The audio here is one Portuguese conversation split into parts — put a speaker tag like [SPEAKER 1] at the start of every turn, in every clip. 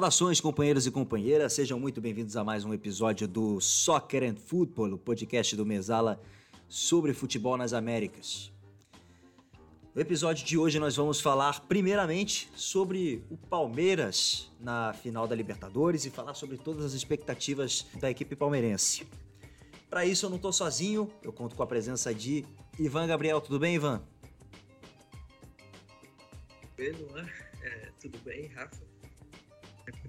[SPEAKER 1] Saudações, companheiros e companheiras, sejam muito bem-vindos a mais um episódio do Soccer and Football, o podcast do Mesala sobre futebol nas Américas. No episódio de hoje nós vamos falar primeiramente sobre o Palmeiras na final da Libertadores e falar sobre todas as expectativas da equipe palmeirense. Para isso eu não estou sozinho, eu conto com a presença de Ivan Gabriel. Tudo bem, Ivan?
[SPEAKER 2] Oi, Luan. É, tudo bem, Rafa?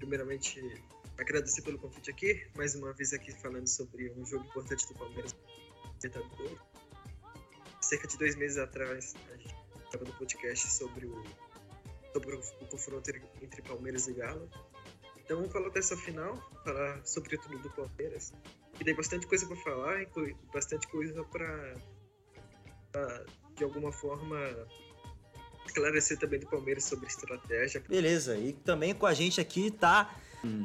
[SPEAKER 2] Primeiramente agradecer pelo convite aqui, mais uma vez aqui falando sobre um jogo importante do Palmeiras. Cerca de dois meses atrás, a gente estava no podcast sobre o, sobre o, confronto entre Palmeiras e Galo. Então vamos falar dessa final, falar sobre tudo do Palmeiras. E tem bastante coisa para falar, bastante coisa para de alguma forma esclarecer também do Palmeiras sobre estratégia.
[SPEAKER 1] Beleza, e também com a gente aqui tá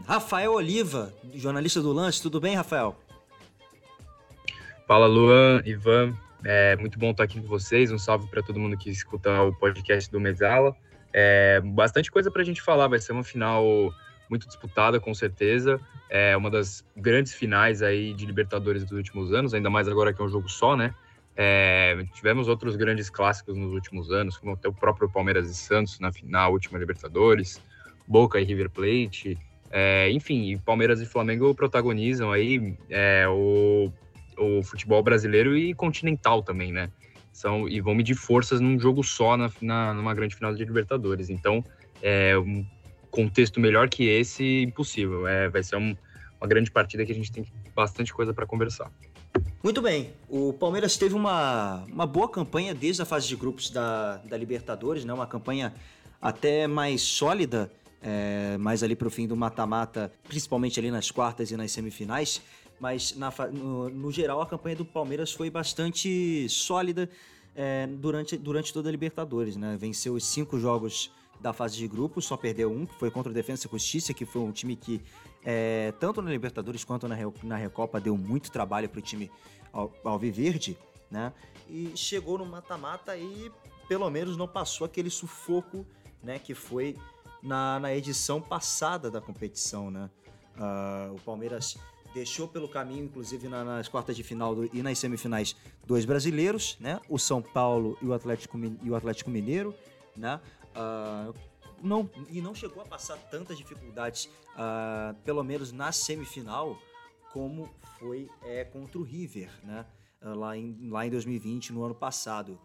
[SPEAKER 1] Rafael Oliva, jornalista do Lance. Tudo bem, Rafael?
[SPEAKER 3] Fala, Luan, Ivan. É muito bom estar aqui com vocês. Um salve para todo mundo que escuta o podcast do Mesala. É, bastante coisa para a gente falar. Vai ser uma final muito disputada, com certeza. É uma das grandes finais aí de Libertadores dos últimos anos, ainda mais agora que é um jogo só, né? É, tivemos outros grandes clássicos nos últimos anos, como até o próprio Palmeiras e Santos na, na última Libertadores, Boca e River Plate, é, enfim, Palmeiras e Flamengo protagonizam aí é, o, o futebol brasileiro e continental também, né? São, e vão medir forças num jogo só na, na, numa grande final de Libertadores. Então, é um contexto melhor que esse, impossível. É, vai ser um, uma grande partida que a gente tem bastante coisa para conversar.
[SPEAKER 1] Muito bem, o Palmeiras teve uma, uma boa campanha desde a fase de grupos da, da Libertadores, né? uma campanha até mais sólida, é, mais ali para o fim do mata-mata, principalmente ali nas quartas e nas semifinais. Mas na, no, no, geral a campanha do Palmeiras foi bastante sólida é, durante, durante toda a Libertadores. Né? Venceu os cinco jogos da fase de grupos, só perdeu um, que foi contra o Defensa e Justiça, que foi um time que é, tanto na Libertadores quanto na, na Recopa, deu muito trabalho para o time Alviverde, né? E chegou no mata-mata e pelo menos não passou aquele sufoco, né? Que foi na, na edição passada da competição, né? Uh, o Palmeiras deixou pelo caminho, inclusive na, nas quartas de final do, e nas semifinais, dois brasileiros, né? O São Paulo e o Atlético, e o Atlético Mineiro, né? Uh, não, e não chegou a passar tantas dificuldades, uh, pelo menos na semifinal, como foi é, contra o River, né? Uh, lá, em, lá em 2020, no ano passado.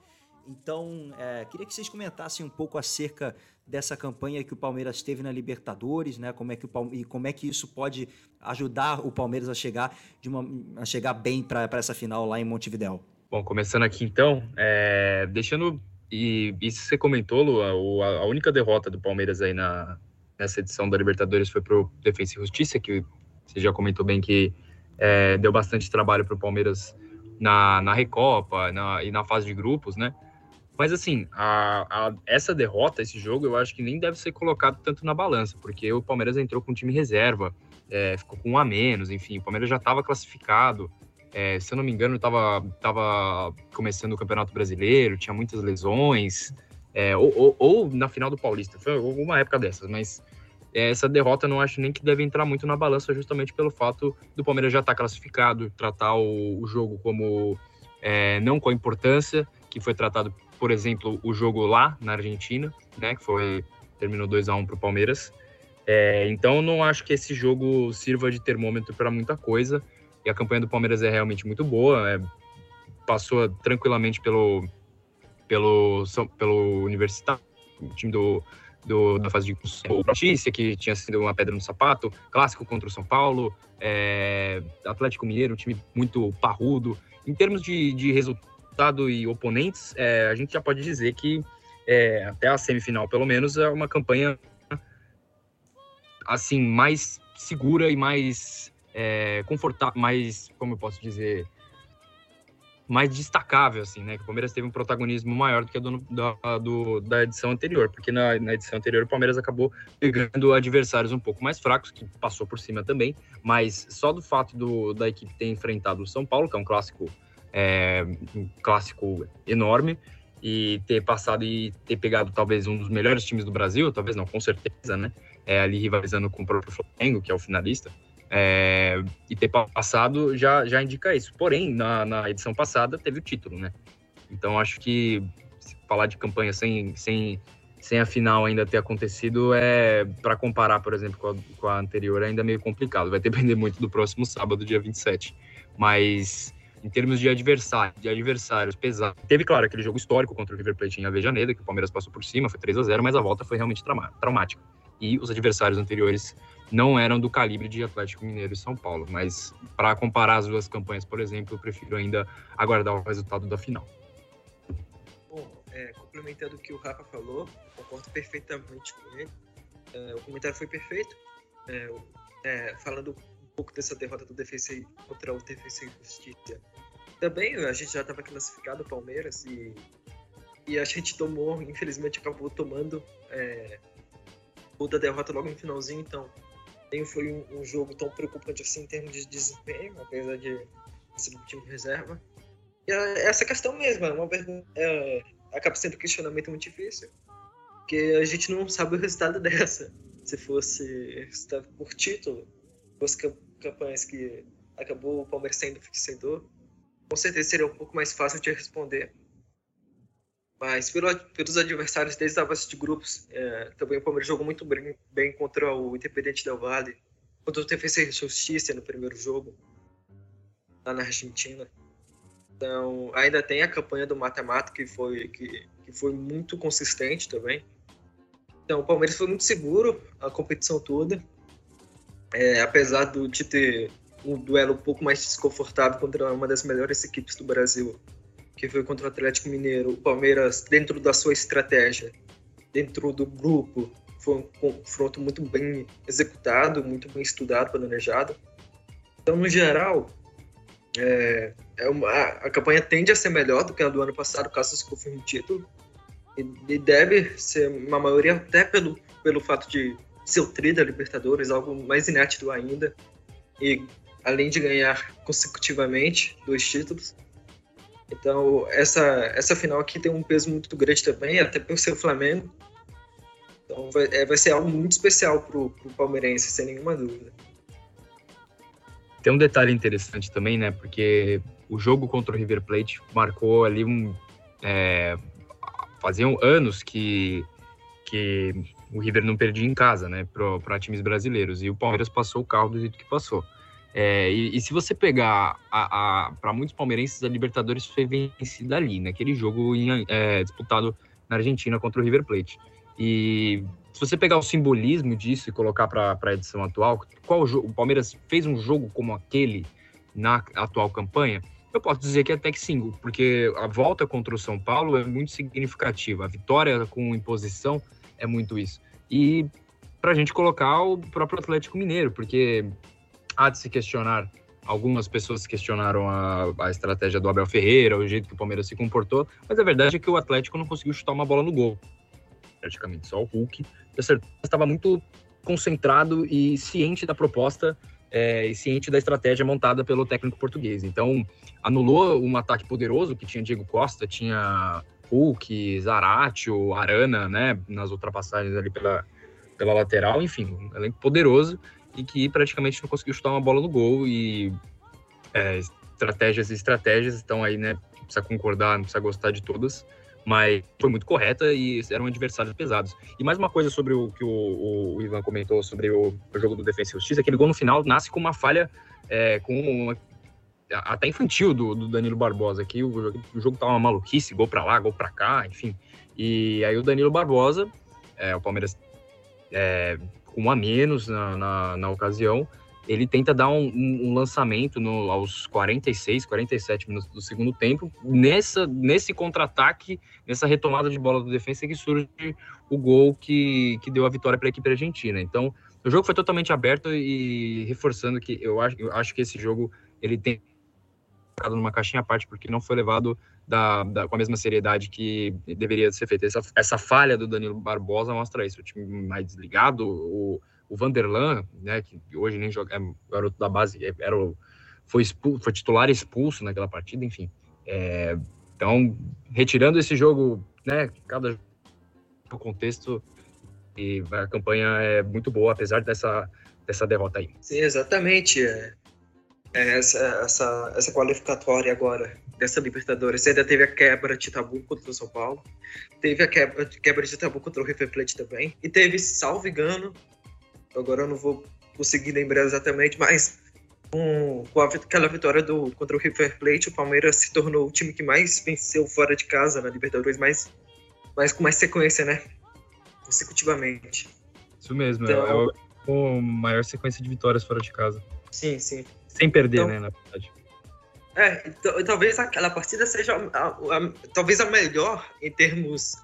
[SPEAKER 1] Então, é, queria que vocês comentassem um pouco acerca dessa campanha que o Palmeiras teve na Libertadores, né? Como é que o e como é que isso pode ajudar o Palmeiras a chegar de uma a chegar bem para essa final lá em Montevidéu.
[SPEAKER 3] Bom, começando aqui então, é, deixando e isso você comentou, Lu, a, única derrota do Palmeiras aí na, nessa edição da Libertadores foi pro Defensa e Justiça, que você já comentou bem que é, deu bastante trabalho para o Palmeiras na, na Recopa na, e na fase de grupos, né? Mas assim, a, a, essa derrota, esse jogo, eu acho que nem deve ser colocado tanto na balança, porque o Palmeiras entrou com time reserva, é, ficou com um a menos, enfim, o Palmeiras já estava classificado, é, se eu não me engano, estava tava começando o Campeonato Brasileiro, tinha muitas lesões, é, ou, ou, ou, na final do Paulista, foi alguma época dessas, mas é, essa derrota não acho nem que deve entrar muito na balança, justamente pelo fato do Palmeiras já estar tá classificado, tratar o, o jogo como é, não com a importância que foi tratado, por exemplo, o jogo lá na Argentina, né, que foi terminou 2 a 1 para o Palmeiras. É, então não acho que esse jogo sirva de termômetro para muita coisa. E a campanha do Palmeiras é realmente muito boa. É, passou tranquilamente pelo, pelo, pelo Universitário, o time do, do, da fase de notícia, que tinha sido uma pedra no sapato, clássico contra o São Paulo, é, Atlético Mineiro, um time muito parrudo. Em termos de, de resultado e oponentes, é, a gente já pode dizer que é, até a semifinal, pelo menos, é uma campanha assim mais segura e mais é, confortável, mais, como eu posso dizer, mais destacável, assim, né? Que o Palmeiras teve um protagonismo maior do que a do, da, da edição anterior, porque na, na, edição anterior o Palmeiras acabou pegando adversários um pouco mais fracos, que passou por cima também, mas só do fato do, da equipe ter enfrentado o São Paulo, que é um clássico, é, um clássico enorme, e ter passado e ter pegado talvez um dos melhores times do Brasil, talvez não, com certeza, né? é, ali rivalizando com o próprio Flamengo, que é o finalista, é, e ter passado já, já indica isso. Porém, na, na edição passada teve o título, né? Então acho que falar de campanha sem, sem, sem a final ainda ter acontecido é para comparar, por exemplo, com a, com a anterior, é ainda meio complicado. Vai depender muito do próximo sábado, dia 27. Mas em termos de adversário, de adversários pesados. Teve, claro, aquele jogo histórico contra o River Plate em Avejaneda, que o Palmeiras passou por cima, foi 3 a 0 mas a volta foi realmente traumática. E os adversários anteriores não eram do calibre de Atlético Mineiro e São Paulo. Mas para comparar as duas campanhas, por exemplo, eu prefiro ainda aguardar o resultado da final.
[SPEAKER 2] Bom, é, complementando o que o Rafa falou, concordo perfeitamente com ele. É, o comentário foi perfeito. É, é falando um pouco dessa derrota do Defensa contra o Defensa e Justiça. Também a gente já estava classificado, o Palmeiras, e, e a gente tomou, infelizmente acabou tomando é, o da derrota logo no finalzinho, então nem foi um, um, jogo tão preocupante assim em termos de desempenho, apesar de ser um time reserva. E é, essa questão mesmo, é uma é, acaba sendo um questionamento muito difícil, porque a gente não sabe o resultado dessa. Se fosse resultado por título, fosse campanhas que acabou o Palmeiras sendo vencedor, com certeza seria um pouco mais fácil de responder. Mas pelo, pelos adversários desde a fase de grupos, é, também o Palmeiras jogou muito bem, bem contra o Independente Del Valle, contra o e Justiça no primeiro jogo, lá na Argentina. Então, ainda tem a campanha do mata-mata, que foi, que, que foi muito consistente também. Então, o Palmeiras foi muito seguro a competição toda. É, apesar do, de ter um duelo um pouco mais desconfortável contra uma das melhores equipes do Brasil que foi contra o Atlético Mineiro, o Palmeiras, dentro da sua estratégia, dentro do grupo, foi um confronto muito bem executado, muito bem estudado, planejado. Então, no geral, é, é uma, a campanha tende a ser melhor do que a do ano passado, caso se confirme o título. E, e, deve ser uma maioria, até pelo, pelo fato de ser o tri da Libertadores, algo mais inédito ainda. E além de ganhar consecutivamente dois títulos, então, essa, essa final aqui tem um peso muito grande também, até por ser o Flamengo. Então, vai, é, vai ser algo muito especial para o palmeirense, sem nenhuma dúvida.
[SPEAKER 3] Tem um detalhe interessante também, né? Porque o jogo contra o River Plate marcou ali um. É, faziam anos que, que o River não perdia em casa, né? Para times brasileiros. E o Palmeiras passou o carro do jeito que passou. É, e, e, se você pegar para muitos palmeirenses, a Libertadores foi vencida ali, naquele jogo em, é, disputado na Argentina contra o River Plate. E se você pegar o simbolismo disso e colocar para a edição atual, qual o, o Palmeiras fez um jogo como aquele na atual campanha? Eu posso dizer que até que sim, porque a volta contra o São Paulo é muito significativa. A vitória com imposição é muito isso. E para a gente colocar o próprio Atlético Mineiro, porque há de se questionar. Algumas pessoas questionaram a, a, estratégia do Abel Ferreira, o jeito que o Palmeiras se comportou, mas a verdade é que o Atlético não conseguiu chutar uma bola no gol. Praticamente só o Hulk. Estava muito concentrado e ciente da proposta é, e ciente da estratégia montada pelo técnico português. Então, anulou um ataque poderoso que tinha Diego Costa, tinha Hulk, Zaratio, Arana, né, nas ultrapassagens ali pela, pela lateral, enfim, um elenco poderoso e que praticamente não conseguiu chutar uma bola no gol e é, estratégias e estratégias estão aí, né? Precisa concordar, não precisa gostar de todas, mas foi muito correta e eram adversários pesados. E mais uma coisa sobre o que o, o Ivan comentou sobre o, o, jogo do Defensa e Justiça, aquele gol no final nasce com uma falha é, com uma, até infantil do, do, Danilo Barbosa, que o, o jogo tava uma maluquice, gol para lá, gol para cá, enfim. E aí o Danilo Barbosa, é, o Palmeiras é, com um a menos na, na, na ocasião, ele tenta dar um, um, lançamento no, aos 46, 47 minutos do segundo tempo, nessa, nesse contra-ataque, nessa retomada de bola do defesa que surge o gol que, que deu a vitória para a equipe argentina. Então, o jogo foi totalmente aberto e reforçando que eu acho, eu acho que esse jogo ele tem ficado numa caixinha à parte porque não foi levado da, da, com a mesma seriedade que deveria ser feita. Essa, essa falha do Danilo Barbosa mostra isso. O time mais desligado, o, o Vanderlan, né, que hoje nem joga, é garoto da base, é, era o, foi, expulso, foi titular expulso naquela partida, enfim. É, então, retirando esse jogo, né, cada contexto, E a campanha é muito boa, apesar dessa, dessa derrota aí.
[SPEAKER 2] Sim, exatamente. É, é essa, essa, essa qualificatória agora dessa Libertadores ainda teve a quebra de tabu contra o São Paulo, teve a quebra, quebra de tabu contra o River Plate também, e teve, salvo engano, agora eu não vou conseguir lembrar exatamente, mas com, com aquela vitória do, contra o River Plate, o Palmeiras se tornou o time que mais venceu fora de casa na Libertadores, mais, mais com mais sequência, né? Consecutivamente.
[SPEAKER 3] Isso mesmo, então, é, a maior sequência de vitórias fora de casa.
[SPEAKER 2] Sim, sim.
[SPEAKER 3] Sem perder, então, né, na verdade.
[SPEAKER 2] É, então, talvez aquela partida seja a, a, a, talvez a melhor em termos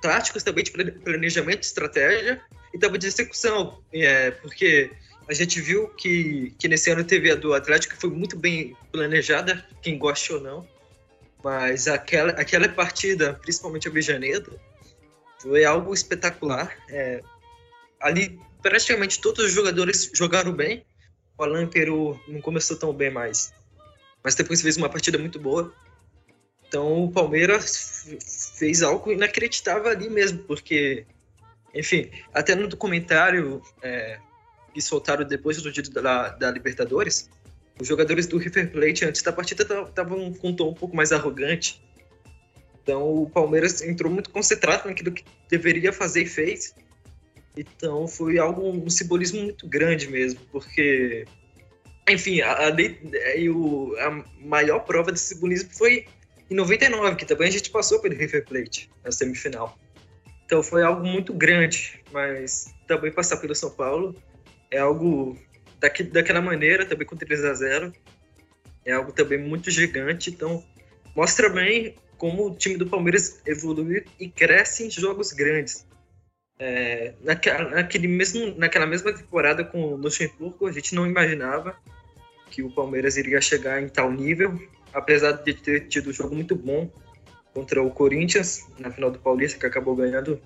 [SPEAKER 2] táticos também de planejamento, estratégia e também de execução, é, porque a gente viu que, que nesse ano teve a do Atlético foi muito bem planejada, quem gosta ou não. Mas aquela, aquela partida, principalmente a Bejaneira, foi algo espetacular. É, ali, praticamente todos os jogadores jogaram bem. O Alan Peru não começou tão bem mais. Mas depois fez uma partida muito boa. Então o Palmeiras fez algo inacreditável ali mesmo, porque, enfim, até no documentário é, que soltaram depois do título da, da Libertadores, os jogadores do River Plate antes da partida estavam com um tom um pouco mais arrogante. Então o Palmeiras entrou muito concentrado naquilo que deveria fazer e fez. Então foi algo, um simbolismo muito grande mesmo, porque, enfim, a, a, a maior prova desse simbolismo foi em 99, que também a gente passou pelo River Plate na semifinal. Então foi algo muito grande, mas também passar pelo São Paulo é algo daqui, daquela maneira, também com 3 a 0 é algo também muito gigante. Então, mostra bem como o time do Palmeiras evolui e cresce em jogos grandes. É, naquela, naquele mesmo, naquela mesma temporada com o Luxemburgo, a gente não imaginava que o Palmeiras iria chegar em tal nível, apesar de ter tido um jogo muito bom contra o Corinthians na final do Paulista, que acabou ganhando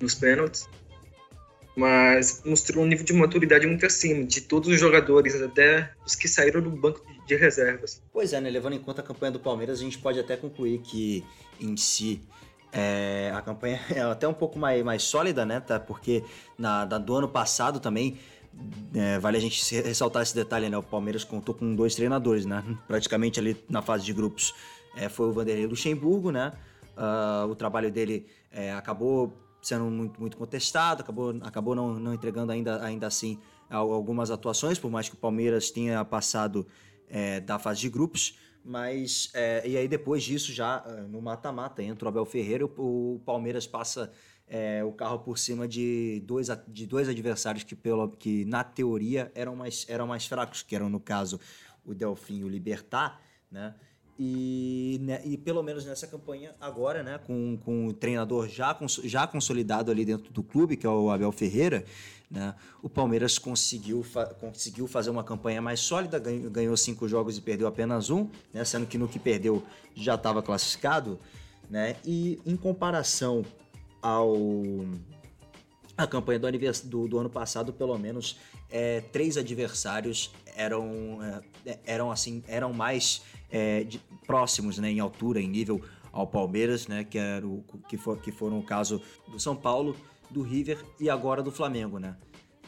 [SPEAKER 2] nos pênaltis mas mostrou um nível de maturidade muito acima de todos os jogadores, até os que saíram do banco de reservas.
[SPEAKER 1] Pois é, né? Levando em conta a campanha do Palmeiras, a gente pode até concluir que em si é, a campanha é até um pouco mais, mais sólida, né? Tá? Porque na, na do ano passado também é, vale a gente ressaltar esse detalhe, né? O Palmeiras contou com dois treinadores, né? Praticamente ali na fase de grupos é, foi o Vanderlei Luxemburgo, né? Uh, o trabalho dele é, acabou sendo muito, muito contestado, acabou, acabou não, não entregando ainda, ainda assim algumas atuações, por mais que o Palmeiras tenha passado é, da fase de grupos. Mas, é, e aí depois disso, já é, no mata-mata, entra o Abel Ferreira, o, o Palmeiras passa é, o carro por cima de dois, de dois adversários que, pelo, que na teoria, eram mais, eram mais fracos, que eram, no caso, o Delfim e o Libertar, né? E, né, e pelo menos nessa campanha agora, né, com, com o treinador já, já consolidado ali dentro do clube, que é o Abel Ferreira, né, o Palmeiras conseguiu, fa conseguiu fazer uma campanha mais sólida, ganhou, cinco jogos e perdeu apenas um, né, sendo que no que perdeu já estava classificado. Né, e em comparação ao a campanha do, do, do ano passado, pelo menos, é, três adversários eram, é, eram assim eram mais é, de, próximos né, em altura, em nível ao Palmeiras, né, que, era o, que, for, que foram o caso do São Paulo, do River e agora do Flamengo, né?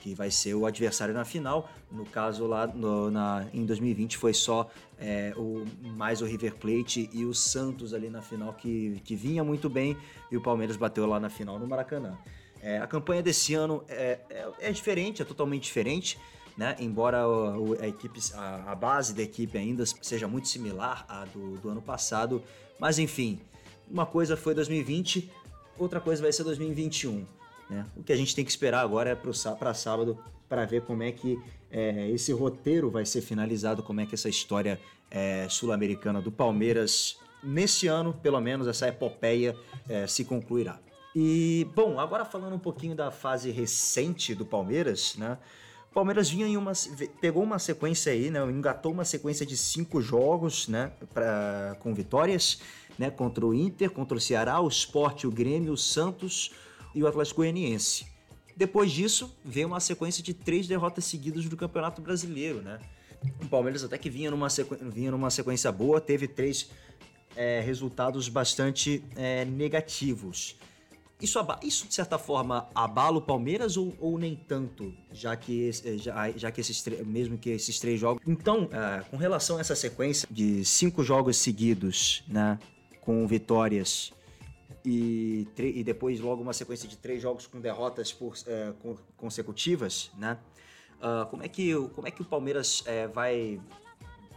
[SPEAKER 1] Que vai ser o adversário na final. No caso lá no, na, em 2020 foi só é, o, mais o River Plate e o Santos ali na final, que, que vinha muito bem e o Palmeiras bateu lá na final no Maracanã. É, a campanha desse ano é, é, é diferente, é totalmente diferente né? Embora a, equipe, a, a, base da equipe ainda seja muito similar à do, do ano passado, mas enfim, uma coisa foi 2020, outra coisa vai ser 2021. Né? O que a gente tem que esperar agora é para sábado para ver como é que é, esse roteiro vai ser finalizado, como é que essa história é, sul-americana do Palmeiras, nesse ano, pelo menos, essa epopeia é, se concluirá. E, bom, agora falando um pouquinho da fase recente do Palmeiras, né? Palmeiras vinha em uma. pegou uma sequência aí, né? Engatou uma sequência de cinco jogos, né? Pra, com vitórias, né? Contra o Inter, contra o Ceará, o Sport, o Grêmio, o Santos e o Atlético Goianiense. Depois disso, veio uma sequência de três derrotas seguidas do Campeonato Brasileiro, né? O Palmeiras até que vinha numa, sequ... vinha numa sequência boa, teve três é, resultados bastante é, negativos. isso, isso de certa forma abala o Palmeiras ou, ou nem tanto, já que, eh, já, já que esses mesmo que esses três jogos. Então, uh, com relação a essa sequência de cinco jogos seguidos, né, com vitórias e, e depois logo uma sequência de três jogos com derrotas por, uh, consecutivas, né? Uh, como é que como é que o Palmeiras uh, vai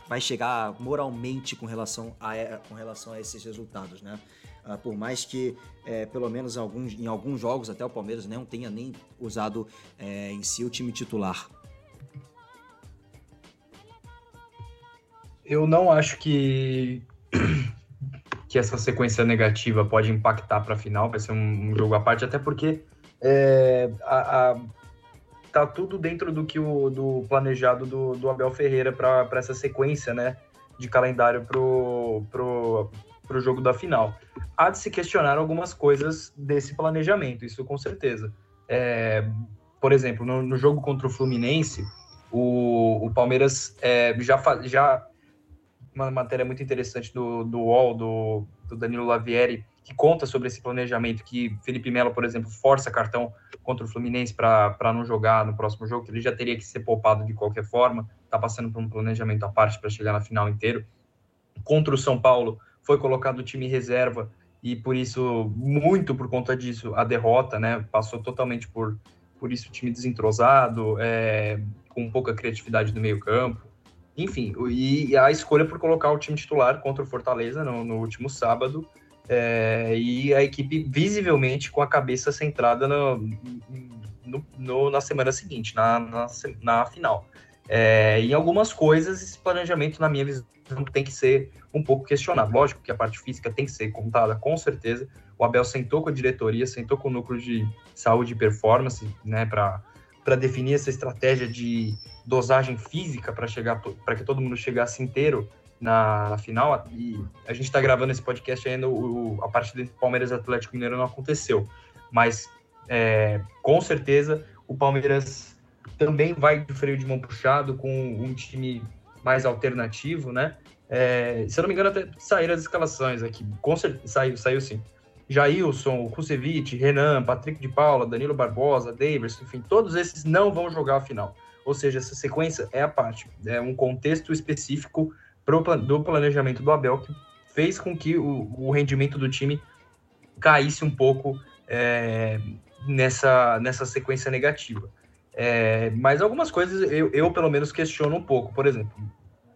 [SPEAKER 1] vai chegar moralmente com relação a com relação a esses resultados, né? Uh, por mais que é, pelo menos alguns, em alguns jogos até o Palmeiras não tenha nem usado é, em si o time titular.
[SPEAKER 3] Eu não acho que que essa sequência negativa pode impactar para a final, vai ser um, um, jogo à parte, até porque é, a, a, tá tudo dentro do que o do planejado do, do Abel Ferreira para essa sequência, né, de calendário pro, pro, pro jogo da final há de se questionar algumas coisas desse planejamento, isso com certeza. É, por exemplo, no, no, jogo contra o Fluminense, o, o Palmeiras é, já, já. Uma matéria muito interessante do, do UOL, do, do Danilo Lavieri, que conta sobre esse planejamento, que Felipe Melo, por exemplo, força cartão contra o Fluminense para não jogar no próximo jogo, que ele já teria que ser poupado de qualquer forma, está passando por um planejamento à parte para chegar na final inteiro. Contra o São Paulo, foi colocado o time reserva e por isso, muito por conta disso, a derrota, né? Passou totalmente por, por isso o time desentrosado, é, com pouca criatividade no meio campo. Enfim, e a escolha por colocar o time titular contra o Fortaleza no, no último sábado, é, e a equipe visivelmente com a cabeça centrada no, no, no na semana seguinte, na, na, na final. É, em algumas coisas, esse planejamento, na minha visão, tem que ser um pouco questionado. Lógico que a parte física tem que ser contada, com certeza. O Abel sentou com a diretoria, sentou com o núcleo de saúde e performance, né, para definir essa estratégia de dosagem física para chegar para que todo mundo chegasse inteiro na, na final. E a gente está gravando esse podcast ainda, o, a partida entre Palmeiras e Atlético Mineiro não aconteceu. Mas, é, com certeza, o Palmeiras também vai de freio de mão puxado com um time mais alternativo, né? É, se eu não me engano, até saíram as escalações aqui. Com certeza, saiu, saiu sim. Jailson, Kusevich, Renan, Patrick de Paula, Danilo Barbosa, Davis, enfim, todos esses não vão jogar a final. Ou seja, essa sequência é a parte, é um contexto específico pro, do planejamento do Abel que fez com que o, o rendimento do time caísse um pouco é, nessa, nessa sequência negativa. É, mas algumas coisas eu, eu, pelo menos, questiono um pouco. Por exemplo,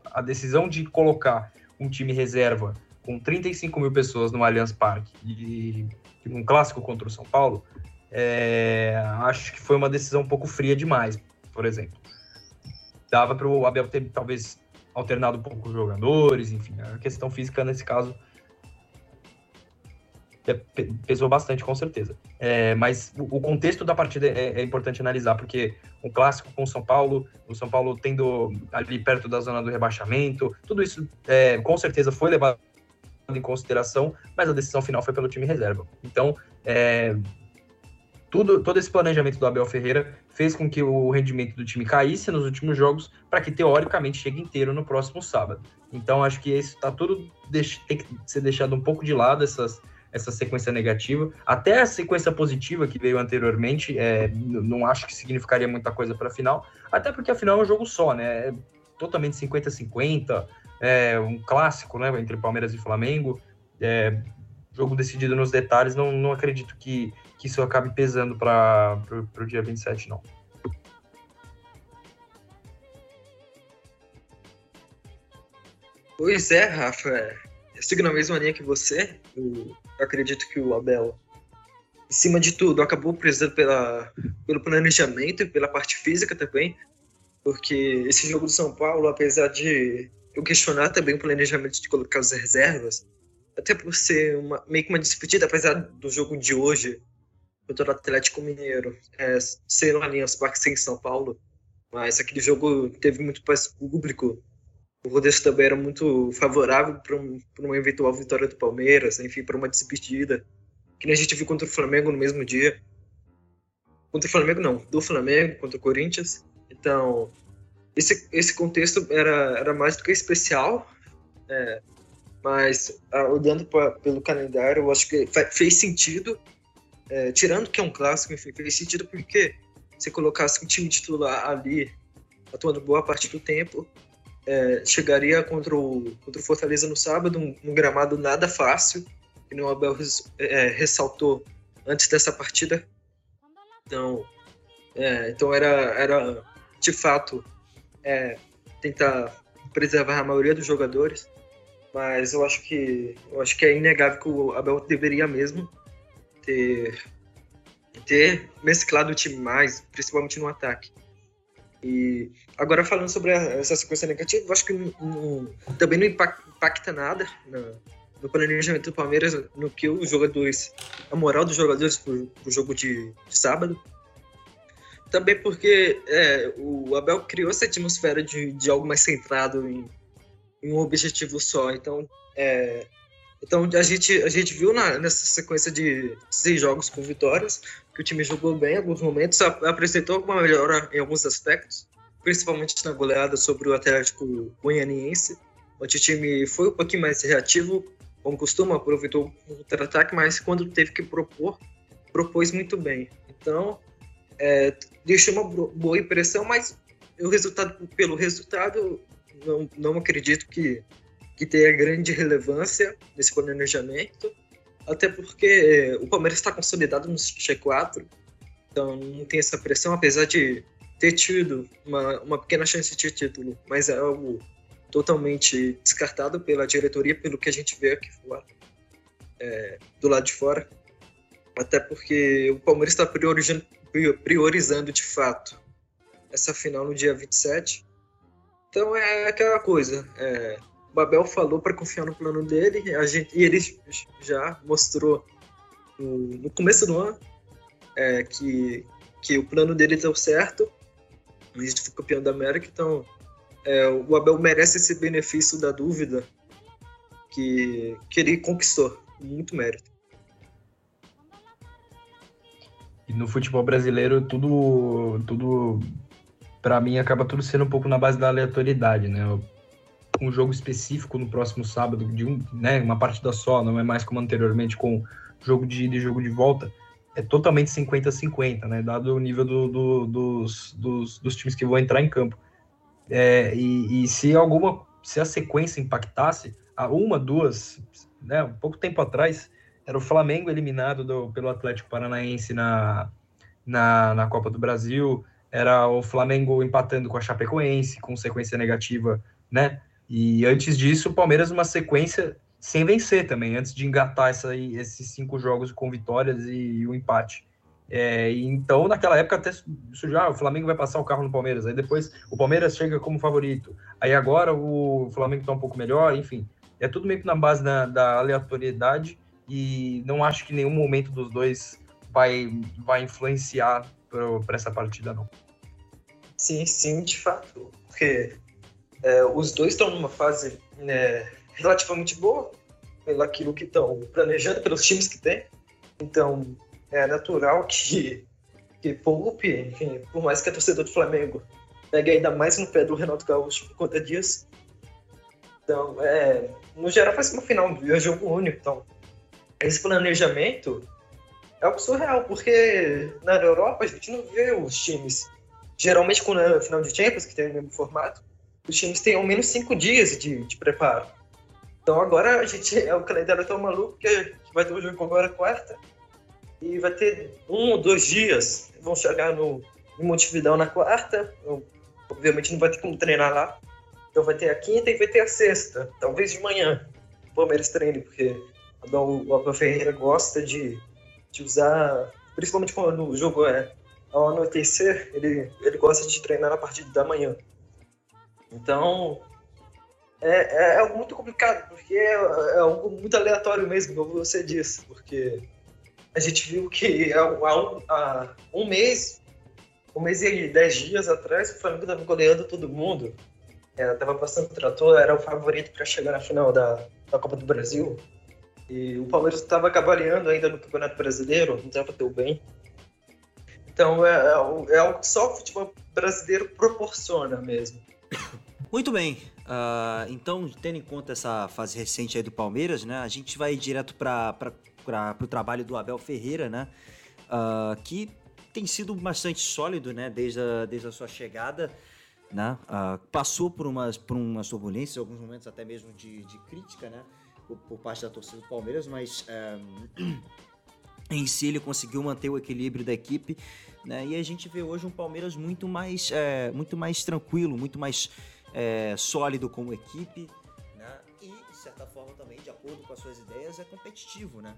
[SPEAKER 3] a decisão de colocar um time reserva com 35 mil pessoas no Allianz Parque e, um clássico contra o São Paulo, é, acho que foi uma decisão um pouco fria demais, por exemplo. Dava para o Abel ter talvez alternado um pouco os jogadores, enfim, a questão física nesse caso é, pesou bastante, com certeza. É, mas o, contexto da partida é, é, importante analisar, porque um clássico com o São Paulo, o São Paulo tendo ali perto da zona do rebaixamento, tudo isso é, com certeza foi levado em consideração, mas a decisão final foi pelo time reserva. Então, é, tudo, todo esse planejamento do Abel Ferreira fez com que o rendimento do time caísse nos últimos jogos, para que teoricamente chegue inteiro no próximo sábado. Então, acho que isso está tudo tem que ser deixado um pouco de lado essas essa sequência negativa. Até a sequência positiva que veio anteriormente, é, não acho que significaria muita coisa para a final, até porque a final é um jogo só, né? É totalmente 50-50, é um clássico, né? Entre Palmeiras e Flamengo. É, jogo decidido nos detalhes, não, não acredito que, que isso acabe pesando para o dia 27, não.
[SPEAKER 2] Pois é, Rafa. Eu sigo na mesma linha que você. Eu acredito que o Abel, em cima de tudo, acabou precisando pela, pelo planejamento e pela parte física também, porque esse jogo do São Paulo, apesar de eu questionar também o planejamento de colocar as reservas, até por ser uma, meio que uma despedida, apesar do jogo de hoje contra o Atlético Mineiro é, ser no Allianz Parque sem São Paulo, mas aquele jogo teve muito público o rodeio também era muito favorável para um, uma eventual vitória do Palmeiras, enfim, para uma despedida. Que a gente viu contra o Flamengo no mesmo dia. Contra o Flamengo, não, do Flamengo contra o Corinthians. Então, esse, esse contexto era, era mais do que especial, é, mas ah, olhando pra, pelo calendário, eu acho que fez sentido é, tirando que é um clássico, enfim, fez sentido porque se colocasse um time titular ali, atuando boa parte do tempo, é, chegaria contra o, contra o Fortaleza no sábado, um, um gramado nada fácil, que o Abel res, é, ressaltou antes dessa partida. Então, é, então era, era de fato é, tentar preservar a maioria dos jogadores, mas eu acho que eu acho que é inegável que o Abel deveria mesmo ter ter mesclado o time mais, principalmente no ataque. E agora falando sobre essa sequência negativa, eu acho que não, também não impacta nada na, no planejamento do Palmeiras, no que os jogadores, a moral dos jogadores para o jogo de, de, sábado. Também porque é, o Abel criou essa atmosfera de, de algo mais centrado em, em um objetivo só. Então, é, então a gente, a gente viu na, nessa sequência de seis jogos com vitórias que o time jogou bem em alguns momentos, apresentou alguma melhora em alguns aspectos, principalmente na goleada sobre o Atlético Goianiense, onde o time foi um pouquinho mais reativo, como costuma, aproveitou o contra-ataque, mas quando teve que propor, propôs muito bem. Então, é, deixou uma boa impressão, mas o resultado, pelo resultado, não, não acredito que, que tenha grande relevância nesse planejamento até porque o Palmeiras está consolidado no G4, então não tem essa pressão, apesar de ter tido uma, uma pequena chance de título, mas é algo totalmente descartado pela diretoria, pelo que a gente vê aqui fora, é, do lado de fora. Até porque o Palmeiras está priorizando, priorizando de fato essa final no dia 27. Então é aquela coisa. É, o Babel falou para confiar no plano dele a gente, e ele já mostrou no, no começo do ano é, que, que o plano dele deu certo. A gente foi campeão da América, então é, o Abel merece esse benefício da dúvida que, que ele conquistou. Muito mérito.
[SPEAKER 3] No futebol brasileiro, tudo, tudo para mim, acaba tudo sendo um pouco na base da aleatoriedade, né? um jogo específico no próximo sábado, de um, né, uma partida só, não é mais como anteriormente com jogo de ida e jogo de volta, é totalmente 50-50, né, dado o nível do, do, dos, dos, dos, times que vão entrar em campo. É, e, e, se alguma, se a sequência impactasse, a uma, duas, né, um pouco tempo atrás, era o Flamengo eliminado do, pelo Atlético Paranaense na, na, na Copa do Brasil, era o Flamengo empatando com a Chapecoense, com sequência negativa, né? E antes disso, o Palmeiras uma sequência sem vencer também, antes de engatar essa, esses cinco jogos com vitórias e, o empate. É, então, naquela época, até surgiu, ah, o Flamengo vai passar o carro no Palmeiras. Aí depois o Palmeiras chega como favorito. Aí agora o Flamengo está um pouco melhor, enfim. É tudo meio que na base da, da aleatoriedade e não acho que nenhum momento dos dois vai, vai influenciar para essa partida, não.
[SPEAKER 2] Sim, sim, de fato. Porque é, os dois estão numa fase né, relativamente boa, pelo aquilo que estão planejando, pelos times que têm. Então, é natural que, que poupe, enfim, por mais que a torcedor do Flamengo pegue ainda mais no pé do Renato Gaúcho por conta disso. Então, é, no geral, vai ser uma final, é jogo único. Então, esse planejamento é algo surreal, porque na Europa a gente não vê os times. Geralmente, quando é final de Champions, que tem o mesmo formato, os times têm ao menos cinco dias de, de preparo. Então agora a gente é o calendário tão maluco que, vai ter o jogo agora quarta e vai ter um ou dois dias. Vão chegar no em Montevidão na quarta. obviamente não vai ter como treinar lá. Então vai ter a quinta e vai ter a sexta, talvez de manhã. O Palmeiras treine, porque o Abel Ferreira gosta de, de usar, principalmente quando o jogo é ao anoitecer, ele, ele gosta de treinar na parte da manhã. Então, é, é, é, algo muito complicado, porque é, é, algo muito aleatório mesmo, como você disse, porque a gente viu que há, um, há um mês, um mês e dez dias atrás, o Flamengo estava goleando todo mundo, estava passando o trator, era o favorito para chegar na final da, da Copa do Brasil, e o Palmeiras estava cavaleando ainda no Campeonato Brasileiro, não estava tão bem. Então é, é, é algo que só o futebol brasileiro proporciona mesmo.
[SPEAKER 1] Muito bem. Uh, então, tendo em conta essa fase recente aí do Palmeiras, né, a gente vai direto para o trabalho do Abel Ferreira, né? Uh, que tem sido bastante sólido, né? Desde a, desde a sua chegada, né? Uh, passou por umas, por umas turbulências, alguns momentos até mesmo de, de crítica, né? Por, parte da torcida do Palmeiras, mas um, em si ele conseguiu manter o equilíbrio da equipe, né? E a gente vê hoje um Palmeiras muito mais, é, muito mais tranquilo, muito mais é, sólido como equipe, né? E, de certa forma, também, de acordo com as suas ideias, é competitivo, né?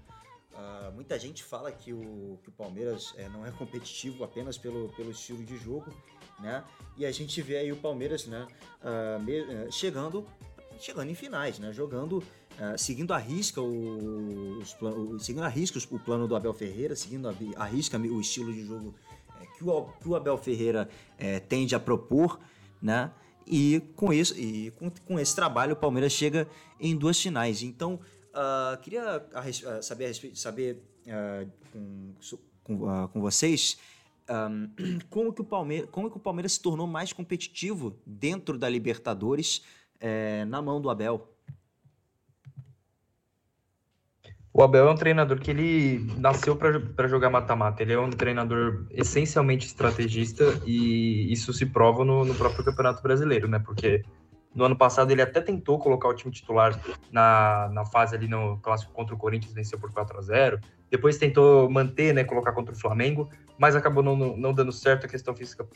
[SPEAKER 1] Uh, muita gente fala que o, que o Palmeiras é, não é competitivo apenas pelo, pelo estilo de jogo, né? E a gente vê aí o Palmeiras, né? Uh, me, chegando, chegando em finais, né? Jogando, uh, seguindo a risca o, os seguindo a risca o plano do Abel Ferreira, seguindo a, a risca o estilo de jogo é, que, o, que o Abel Ferreira é, tende a propor, né? E com isso, e com, com esse trabalho, o Palmeiras chega em duas finais. Então, uh, queria a, saber, saber uh, com, com, com, vocês um, como, que o Palmeiras, como que o Palmeiras se tornou mais competitivo dentro da Libertadores eh, na mão do Abel.
[SPEAKER 3] O Abel é um treinador que ele nasceu para jogar mata-mata. Ele é um treinador essencialmente estrategista e isso se prova no, no, próprio Campeonato Brasileiro, né? Porque no ano passado ele até tentou colocar o time titular na, na fase ali no clássico contra o Corinthians, venceu por 4 a 0 Depois tentou manter, né? Colocar contra o Flamengo, mas acabou não, não dando certo. A questão física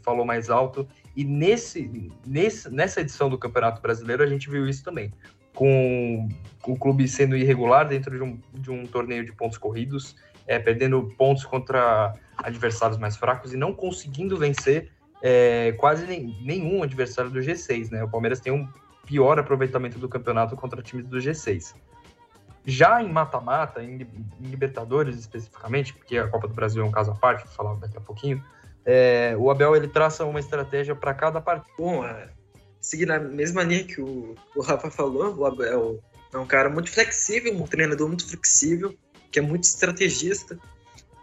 [SPEAKER 3] falou mais alto. E nesse, nesse, nessa edição do Campeonato Brasileiro a gente viu isso também com o clube sendo irregular dentro de um, de um torneio de pontos corridos, é, perdendo pontos contra adversários mais fracos e não conseguindo vencer é, quase nem, nenhum adversário do G6. Né? O Palmeiras tem um pior aproveitamento do campeonato contra times do G6. Já em mata-mata, em, em, Libertadores especificamente, porque a Copa do Brasil é um caso à parte, vou falar daqui a pouquinho, é, o Abel ele traça uma estratégia para cada partida.
[SPEAKER 2] Bom, é, seguindo a mesma linha que o, o Rafa falou, o Abel é um cara muito flexível, um treinador muito flexível, que é muito estrategista.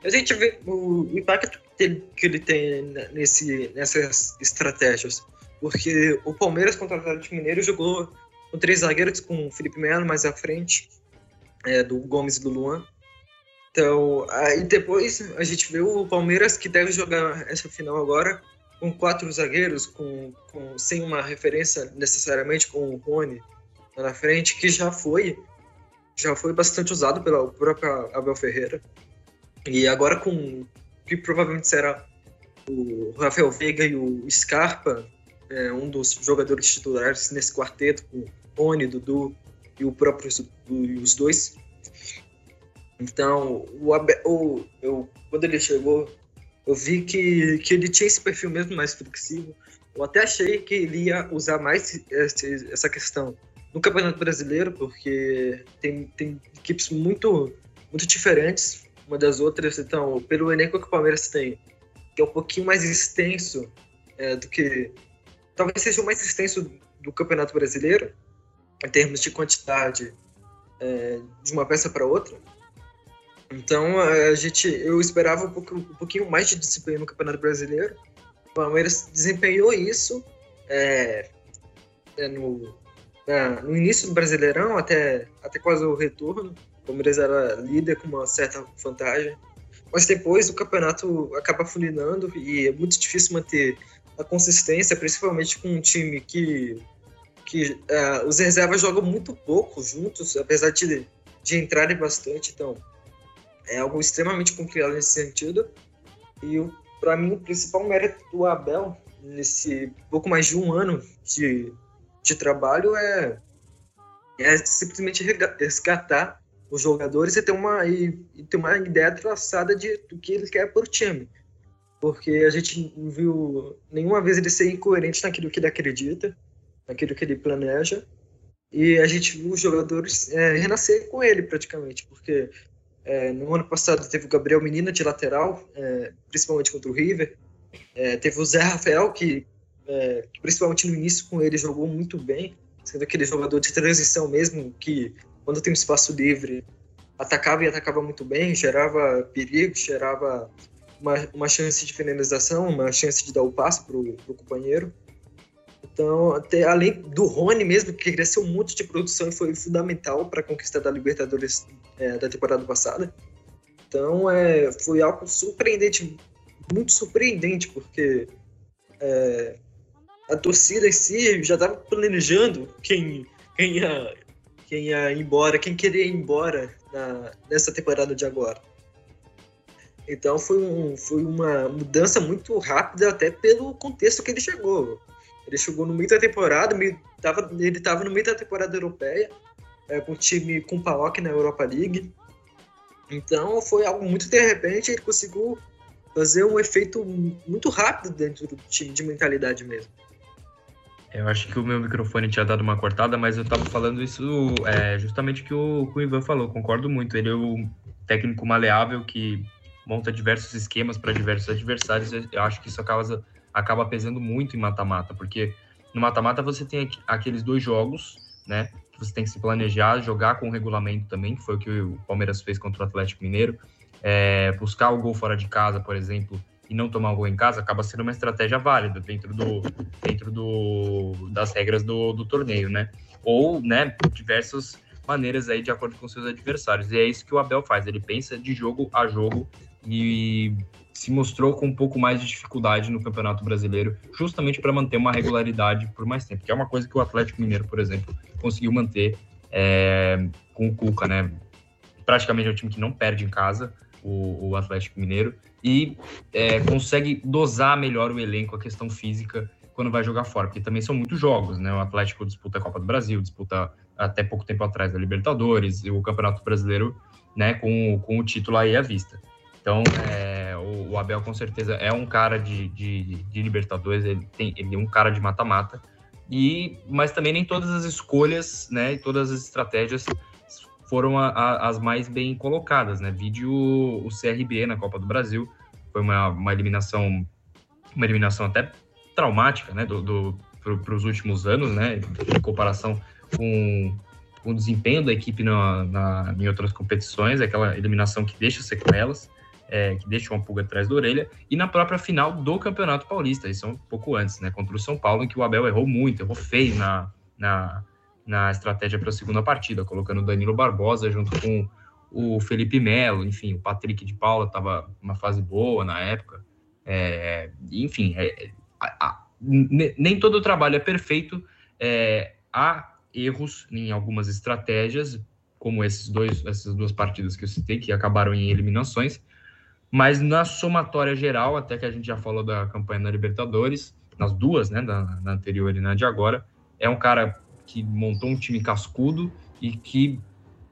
[SPEAKER 2] A gente vê o impacto que ele, que ele tem nesse, nessas estratégias. Porque o Palmeiras contra o Atlético Mineiro jogou com três zagueiros, com o Felipe Melo mais à frente, é, do Gomes e do Luan. Então, aí depois a gente vê o Palmeiras que deve jogar essa final agora com quatro zagueiros, com, com, sem uma referência necessariamente com o Rony na frente, que já foi já foi bastante usado pelo próprio Abel Ferreira. E agora com que provavelmente será o Rafael Veiga e o Scarpa, é, um dos jogadores titulares nesse quarteto, com o Rony, Dudu e o próprio e os dois. Então, o Abel, o, eu, quando ele chegou, eu vi que, que ele tinha esse perfil mesmo mais flexível. Eu até achei que ele ia usar mais esse, essa questão no Campeonato Brasileiro, porque tem, tem equipes muito, muito diferentes uma das outras. Então, pelo elenco que o Palmeiras tem, que é um pouquinho mais extenso é, do que. Talvez seja o mais extenso do Campeonato Brasileiro, em termos de quantidade é, de uma peça para outra. Então, a gente, eu esperava um, pouco, um pouquinho mais de desempenho no Campeonato Brasileiro. O Palmeiras desempenhou isso é, é no, no início do Brasileirão, até, até quase o retorno. O Palmeiras era líder com uma certa vantagem. Mas depois o campeonato acaba fulinando e é muito difícil manter a consistência, principalmente com um time que, que uh, os reservas jogam muito pouco juntos, apesar de, de entrarem bastante. Então, é algo extremamente complicado nesse sentido. E para mim o principal mérito do Abel nesse pouco mais de um ano de, de trabalho é, é simplesmente resgatar os jogadores e ter uma e, e ter uma ideia traçada de do que ele quer para o time. Porque a gente não viu nenhuma vez ele ser incoerente naquilo que ele acredita, naquilo que ele planeja. E a gente viu os jogadores é, renascer com ele praticamente, porque é, no ano passado teve o Gabriel Menina de lateral, é, principalmente contra o River. É, teve o Zé Rafael, que, é, que, principalmente no início com ele jogou muito bem, sendo aquele jogador de transição mesmo, que quando tem um espaço livre atacava e atacava muito bem, gerava perigo, gerava uma, uma chance de finalização, uma chance de dar o passo para o companheiro. Então, até, além do Rony mesmo, que cresceu monte de produção e foi fundamental para a conquista da Libertadores é, da temporada passada. Então, é, foi algo surpreendente, muito surpreendente, porque é, a torcida em si já estava planejando quem, quem, ia, quem ia embora, quem queria ir embora na, nessa temporada de agora. Então foi, um, foi uma mudança muito rápida até pelo contexto que ele chegou. Ele chegou no meio da temporada, meio, tava, ele estava no meio da temporada europeia, é, com o time com o Paok na Europa League. Então foi algo muito de repente, ele conseguiu fazer um efeito muito rápido dentro do time, de mentalidade mesmo.
[SPEAKER 3] Eu acho que o meu microfone tinha dado uma cortada, mas eu estava falando isso é, justamente que o, que o Ivan falou, concordo muito. Ele é o técnico maleável que monta diversos esquemas para diversos adversários. Eu acho que isso acaba, acaba pesando muito em mata-mata, porque no mata-mata você tem aqueles dois jogos, né? Que você tem que se planejar, jogar com o regulamento também, que foi o que o Palmeiras fez contra o Atlético Mineiro. É, buscar o gol fora de casa, por exemplo, e não tomar o gol em casa, acaba sendo uma estratégia válida dentro, do, dentro do, das regras do, do torneio, né? Ou, né, diversas maneiras aí de acordo com seus adversários. E é isso que o Abel faz, ele pensa de jogo a jogo e se mostrou com um pouco mais de dificuldade no Campeonato Brasileiro, justamente para manter uma regularidade por mais tempo, que é uma coisa que o Atlético Mineiro, por exemplo, conseguiu manter é, com o Cuca, né? Praticamente é um time que não perde em casa, o, o Atlético Mineiro, e é, consegue dosar melhor o elenco, a questão física, quando vai jogar fora, porque também são muitos jogos, né? O Atlético disputa a Copa do Brasil, disputa até pouco tempo atrás a Libertadores, e o Campeonato Brasileiro, né, com, com o título aí à vista. Então, é, o, o, Abel com certeza é um cara de, de, de Libertadores, ele, tem, ele é um cara de mata-mata, e mas também nem todas as escolhas, né, e todas as estratégias foram a, a, as mais bem colocadas, né? Vídeo o CRB na Copa do Brasil, foi uma, uma eliminação, uma eliminação até traumática, né, do, do para os últimos anos, né, em comparação com, com o desempenho da equipe na, na, em outras competições, aquela eliminação que deixa sequelas é, que deixa uma pulga atrás da orelha, e na própria final do Campeonato Paulista, isso é um pouco antes, né, contra o São Paulo, em que o Abel errou muito, errou feio na, na, na estratégia para a segunda partida, colocando o Danilo Barbosa junto com o Felipe Melo, enfim, o Patrick de Paula estava numa fase boa na época, é, enfim, é, a, a, nem todo o trabalho é perfeito, é, há erros em algumas estratégias, como esses dois, essas duas partidas que eu citei, que acabaram em eliminações, mas na somatória geral, até que a gente já falou da campanha na Libertadores, nas duas, né, da, na anterior e na de agora, é um cara que montou um time cascudo e que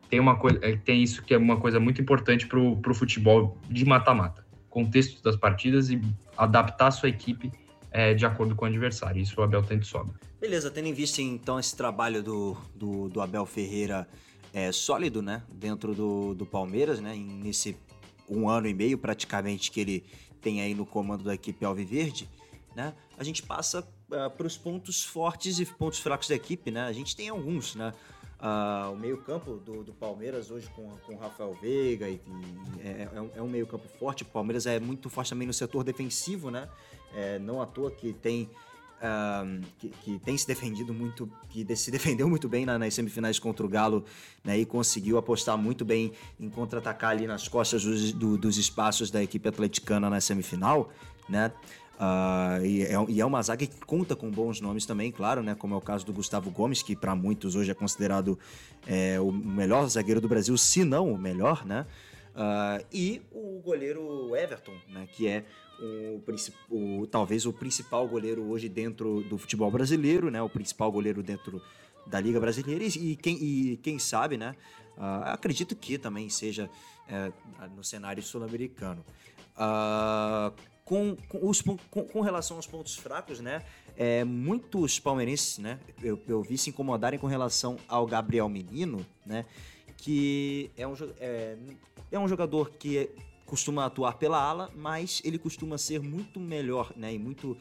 [SPEAKER 3] tem uma coisa, é, tem isso que é uma coisa muito importante para o futebol de mata-mata, contexto das partidas e adaptar a sua equipe é, de acordo com o adversário. Isso o Abel tem de sobra.
[SPEAKER 1] Beleza, tendo em vista então esse trabalho do, do, do Abel Ferreira é, sólido, né, dentro do, do Palmeiras, né, nesse um ano e meio praticamente que ele tem aí no comando da equipe Alviverde, né? A gente passa uh, ah, para os pontos fortes e pontos fracos da equipe, né? A gente tem alguns, né? Uh, o meio-campo do, do, Palmeiras hoje com, com Rafael Veiga e, e é, é, um, é um meio-campo forte. O Palmeiras é muito forte também no setor defensivo, né? É, não à toa que tem que, que, tem se defendido muito, que se defendeu muito bem na, nas semifinais contra o Galo, né, e conseguiu apostar muito bem em contra-atacar ali nas costas dos, do, dos espaços da equipe atleticana na semifinal, né? Uh, e, é, e, é, uma zaga que conta com bons nomes também, claro, né? Como é o caso do Gustavo Gomes, que para muitos hoje é considerado é, o melhor zagueiro do Brasil, se não o melhor, né? Uh, e o goleiro Everton, né? Que é o, o, talvez o principal goleiro hoje dentro do futebol brasileiro, né? O principal goleiro dentro da Liga Brasileira e, e quem, e quem sabe, né? Uh, acredito que também seja é, no cenário sul-americano. Uh, com, com, os, com, com, relação aos pontos fracos, né? É, muitos palmeirenses, né? Eu, eu vi se incomodarem com relação ao Gabriel Menino, né? Que é um, é, é um jogador que costuma atuar pela ala, mas ele costuma ser muito melhor, né? E muito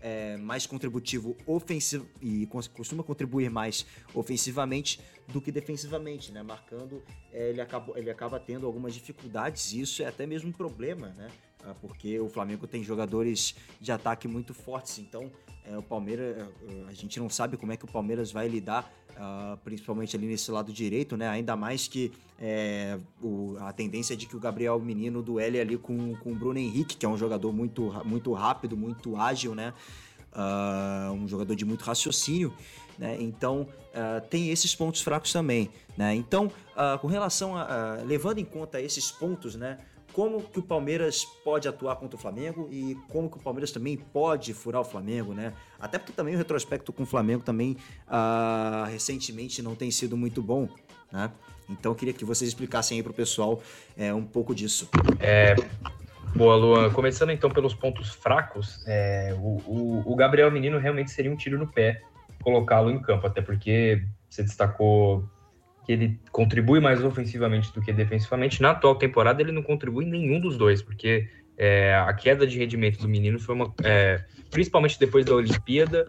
[SPEAKER 1] é, mais contributivo ofensivo e costuma contribuir mais ofensivamente do que defensivamente, né? Marcando, é, ele, acabou, ele acaba tendo algumas dificuldades e isso é até mesmo um problema, né? Uh, porque o Flamengo tem jogadores de ataque muito fortes. Então, é, o Palmeiras, a gente não sabe como é que o Palmeiras vai lidar, uh, principalmente ali nesse lado direito, né? Ainda mais que é, o, a tendência é de que o Gabriel Menino duele ali com, com o Bruno Henrique, que é um jogador muito, muito rápido, muito ágil, né? Uh, um jogador de muito raciocínio. Né? Então, uh, tem esses pontos fracos também. Né? Então, com relação a. levando em conta esses pontos, né? Como que o Palmeiras pode atuar contra o Flamengo e como que o Palmeiras também pode furar o Flamengo, né? Até porque também o retrospecto com o Flamengo também uh, recentemente não tem sido muito bom, né? Então eu queria que vocês explicassem aí para o pessoal é, um pouco disso.
[SPEAKER 3] É, boa, Luan. Começando então pelos pontos fracos, é, o, o, o Gabriel Menino realmente seria um tiro no pé colocá-lo em campo, até porque você destacou que ele contribui mais ofensivamente do que defensivamente. Na atual temporada, ele não contribui nenhum dos dois, porque é, a queda de rendimento do menino foi uma. É, principalmente depois da Olimpíada,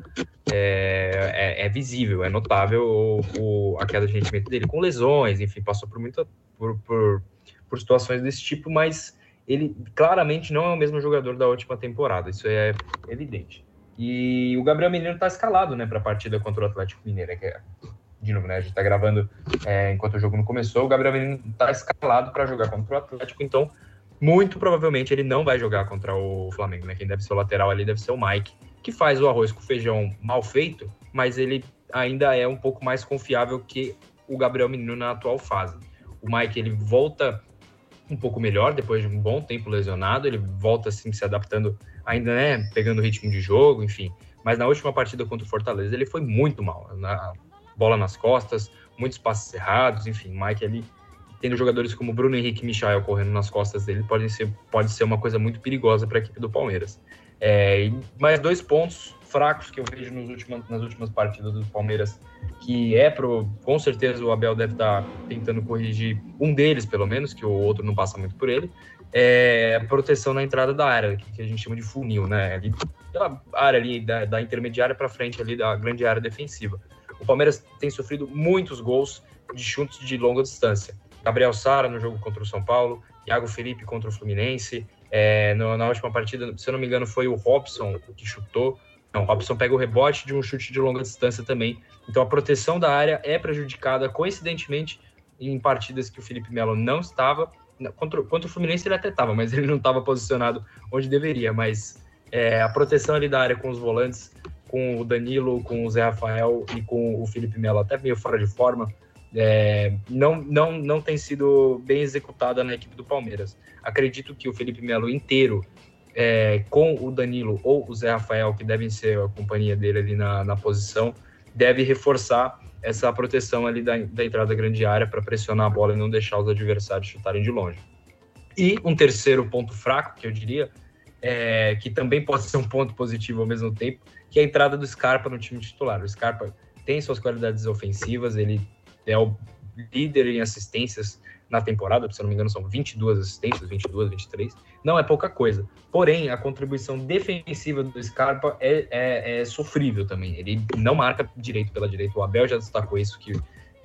[SPEAKER 3] é, é, é visível, é notável o, o, a queda de rendimento dele, com lesões, enfim, passou por, muita, por, por, por situações desse tipo, mas ele claramente não é o mesmo jogador da última temporada, isso é evidente. E o Gabriel Menino está escalado né, para a partida contra o Atlético Mineiro, que é de novo, né? A gente está gravando é, enquanto o jogo não começou. O Gabriel Menino está escalado para jogar contra o Atlético, então muito provavelmente ele não vai jogar contra o Flamengo, né? Quem deve ser o lateral ali deve ser o Mike, que faz o arroz com feijão mal feito, mas ele ainda é um pouco mais confiável que o Gabriel Menino na atual fase. O Mike ele volta um pouco melhor depois de um bom tempo lesionado, ele volta assim se adaptando ainda, né, pegando o ritmo de jogo, enfim. Mas na última partida contra o Fortaleza ele foi muito mal. Na, bola nas costas, muitos passes errados, enfim, Mike ali tendo jogadores como Bruno Henrique e Michael correndo nas costas dele pode ser, pode ser uma coisa muito perigosa para a equipe do Palmeiras. É, mais dois pontos fracos que eu vejo nos últimos, nas últimas partidas do Palmeiras, que é pro, com certeza o Abel deve estar tá tentando corrigir um deles, pelo menos, que o outro não passa muito por ele, é proteção na entrada da área, que, a gente chama de funil, né? Ali, aquela área ali da, da intermediária para frente ali da grande área defensiva. O Palmeiras tem sofrido muitos gols de chutes de longa distância. Gabriel Sara no jogo contra o São Paulo, Thiago Felipe contra o Fluminense. É, no, na última partida, se eu não me engano, foi o Robson que chutou. Não, o Robson pega o rebote de um chute de longa distância também. Então a proteção da área é prejudicada, coincidentemente, em partidas que o Felipe Melo não estava. Contra, contra o Fluminense ele até estava, mas ele não estava posicionado onde deveria. Mas é, a proteção ali da área com os volantes com o Danilo, com o Zé Rafael e com o Felipe Melo até meio fora de forma, é, não, não, não tem sido bem executada na equipe do Palmeiras. Acredito que o Felipe Melo inteiro, é, com o Danilo ou o Zé Rafael, que devem ser a companhia dele ali na, na posição, deve reforçar essa proteção ali da, da entrada da grande área para pressionar a bola e não deixar os adversários chutarem de longe. E um terceiro ponto fraco, que eu diria, é, que também pode ser um ponto positivo ao mesmo tempo, que é a entrada do Scarpa no time titular. O Scarpa tem suas qualidades ofensivas, ele é o líder em assistências na temporada, se eu não me engano são 22 assistências, 22, 23, não é pouca coisa. Porém, a contribuição defensiva do Scarpa é, é, é sofrível também, ele não marca direito pela direita, o Abel já destacou isso, que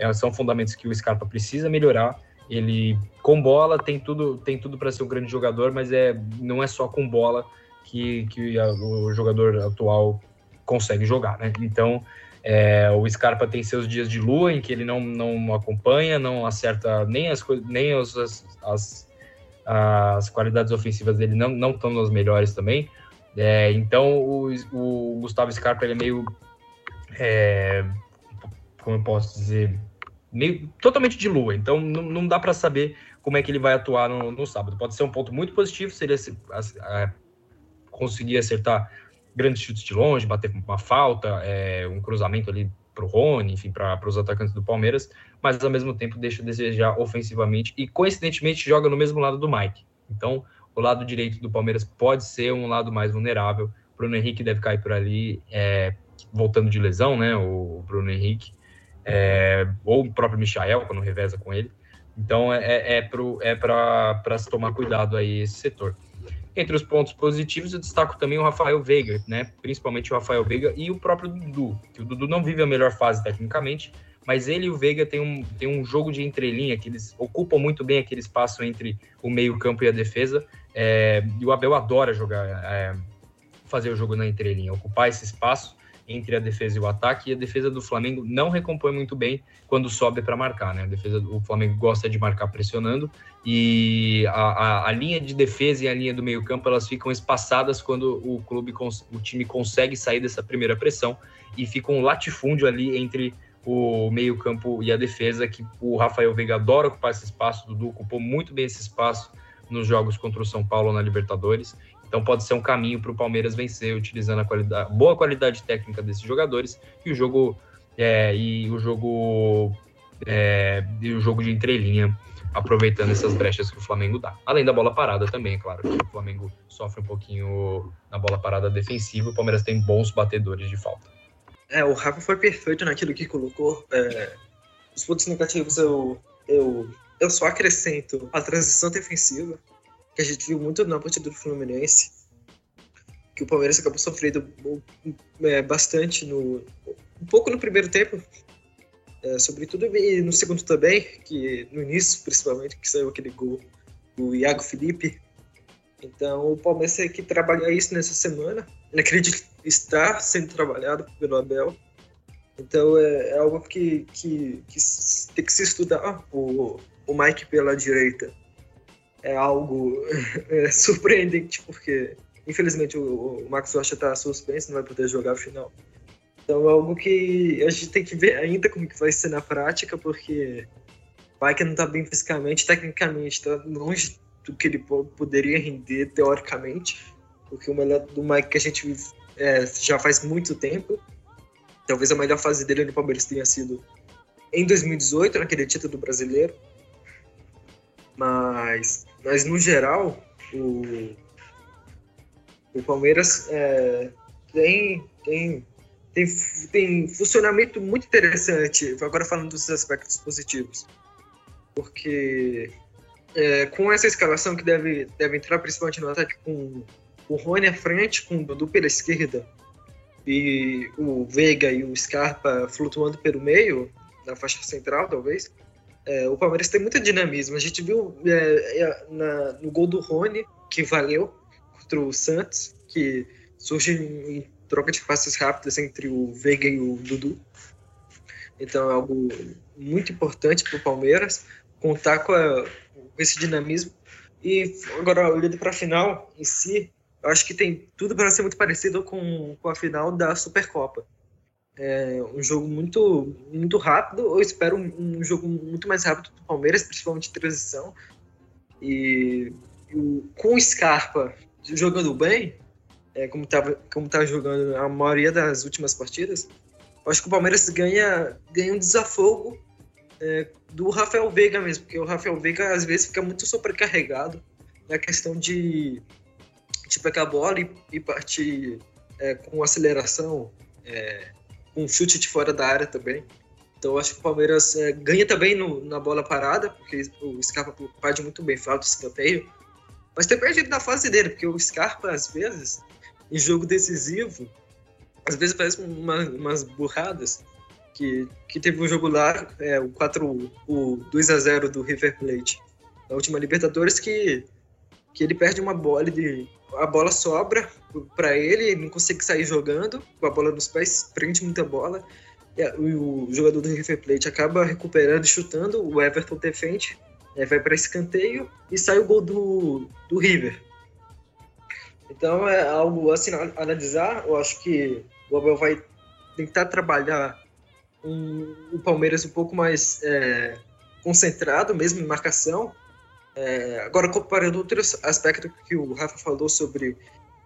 [SPEAKER 3] é, são fundamentos que o Scarpa precisa melhorar, ele com bola tem tudo tem tudo para ser um grande jogador, mas é não é só com bola que, que a, o jogador atual consegue jogar, né? Então é, o Scarpa tem seus dias de lua em que ele não, não acompanha, não acerta nem as nem as, as, as qualidades ofensivas dele não não estão nas melhores também. É, então o, o Gustavo Scarpa ele é meio é, como eu posso dizer meio totalmente de lua, então não, não dá para saber como é que ele vai atuar no, no, sábado. Pode ser um ponto muito positivo se ele conseguir acertar grandes chutes de longe, bater uma falta, é, um cruzamento ali para o Rony, enfim, para os atacantes do Palmeiras, mas ao mesmo tempo deixa a desejar ofensivamente e coincidentemente joga no mesmo lado do Mike. Então, o lado direito do Palmeiras pode ser um lado mais vulnerável. Bruno Henrique deve cair por ali, é, voltando de lesão, né? O Bruno Henrique é, ou o próprio Michael, quando reveza com ele. Então é, é, é para é se tomar cuidado aí esse setor. Entre os pontos positivos, eu destaco também o Rafael Veiga, né? Principalmente o Rafael Veiga e o próprio Dudu, que o Dudu não vive a melhor fase tecnicamente, mas ele e o Veiga têm um, têm um jogo de entrelinha, que eles ocupam muito bem aquele espaço entre o meio-campo e a defesa, É, e o Abel adora jogar, é, fazer o jogo na entrelinha, ocupar esse espaço entre a defesa e o ataque, e a defesa do Flamengo não recompõe muito bem quando sobe para marcar, né? A defesa do Flamengo gosta de marcar pressionando, e a, a, a, linha de defesa e a linha do meio-campo elas ficam espaçadas quando o clube, o time consegue sair dessa primeira pressão e fica um latifúndio ali entre o meio-campo e a defesa, que o Rafael Veiga adora ocupar esse espaço, Dudu ocupou muito bem esse espaço nos jogos contra o São Paulo na Libertadores. Então pode ser um caminho para o Palmeiras vencer, utilizando a qualidade, boa qualidade técnica desses jogadores e o jogo é, e o jogo é, e o jogo de entrelinha, aproveitando essas brechas que o Flamengo dá. Além da bola parada também, é claro, que o Flamengo sofre um pouquinho na bola parada defensiva, o Palmeiras tem bons batedores de falta.
[SPEAKER 2] É, o Rafa foi perfeito naquilo que colocou. É, os pontos negativos eu, eu, eu só acrescento a transição defensiva, que a gente viu muito na partida do Fluminense, que o Palmeiras acabou sofrendo é, bastante no um pouco no primeiro tempo, é, sobretudo e no segundo também, que no início principalmente que saiu aquele gol do Iago Felipe. Então o Palmeiras tem que trabalhar isso nessa semana. Eu acredito que está sendo trabalhado pelo Abel. Então é, é algo que, que, que, tem que se estudar. O, o Mike pela direita é algo é, surpreendente, porque infelizmente o, o Max Rocha está suspenso, não vai poder jogar a final. Então é algo que a gente tem que ver ainda como que vai ser na prática, porque o Mike não está bem fisicamente, tecnicamente está longe do que ele poderia render teoricamente, porque o melhor do Mike que a gente é, já faz muito tempo. Talvez a melhor fase dele no Palmeiras tenha sido em 2018, naquele título brasileiro. Mas, mas no geral, o, o Palmeiras é, tem, tem, tem, tem funcionamento muito interessante, agora falando dos aspectos positivos. Porque é, com essa escalação que deve, deve entrar principalmente no ataque com o Rony à frente, com o Dudu pela esquerda e o Veiga e o Scarpa flutuando pelo meio, na faixa central, talvez, é, o Palmeiras tem muito dinamismo. A gente viu é, é, na, no gol do Rony, que valeu contra o Santos, que surge em troca de passes rápidas entre o Veiga e o Dudu. Então é algo muito importante para o Palmeiras contar com, a, com, esse dinamismo. E agora, olhando para a final em si, eu acho que tem tudo para ser muito parecido com, com a final da Supercopa. É um jogo muito, muito rápido. Eu espero um, um jogo muito mais rápido do Palmeiras, principalmente em transição. E, e com o Scarpa jogando bem, é, como estava como tá jogando a maioria das últimas partidas, acho que o Palmeiras ganha, ganha um desafogo é, do Rafael Veiga mesmo, porque o Rafael Veiga às vezes fica muito sobrecarregado na questão de de pegar a bola e, e partir é, com aceleração, é, com chute de fora da área também. Então acho que o Palmeiras é, ganha também no, na bola parada, porque o Scarpa pode muito bem, falta escanteio. Mas tem perdido na fase dele, porque o Scarpa, às vezes, em jogo decisivo, às vezes parece uma, umas burradas. Que, que teve um jogo lá, é, o 4, o 2 a 0 do River Plate, na última Libertadores, que, que ele perde uma bola de a bola sobra para ele, não consegue sair jogando com a bola nos pés, prende muita bola. E o jogador do River Plate acaba recuperando e chutando, o Everton defende, né, vai para escanteio e sai o gol do, do River. Então é algo assim analisar. Eu acho que o Abel vai tentar trabalhar um, o Palmeiras um pouco mais é, concentrado, mesmo em marcação, é, agora, comparando outros aspectos que o Rafa falou sobre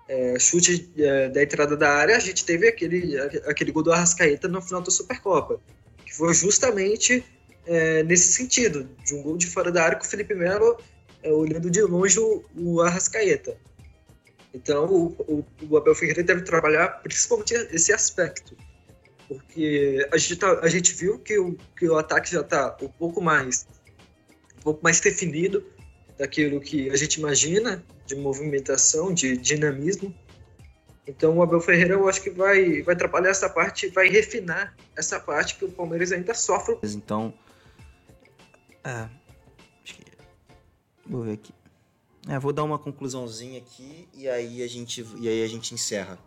[SPEAKER 2] é, chute é, da entrada da área, a gente teve aquele, aquele gol do Arrascaeta no final da Supercopa, que foi justamente é, nesse sentido, de um gol de fora da área com o Felipe Melo é, olhando de longe o, o Arrascaeta. Então, o, o, o, Abel Ferreira deve trabalhar principalmente esse aspecto, porque a gente, tá, a gente viu que o, que o ataque já está um pouco mais um pouco mais definido, daquilo que a gente imagina de movimentação, de dinamismo. Então o Abel Ferreira eu acho que vai, vai trabalhar essa parte, vai refinar essa parte que o Palmeiras ainda sofre.
[SPEAKER 1] Então, é, vou ver aqui. É, vou dar uma conclusãozinha aqui e aí a gente, e aí a gente encerra.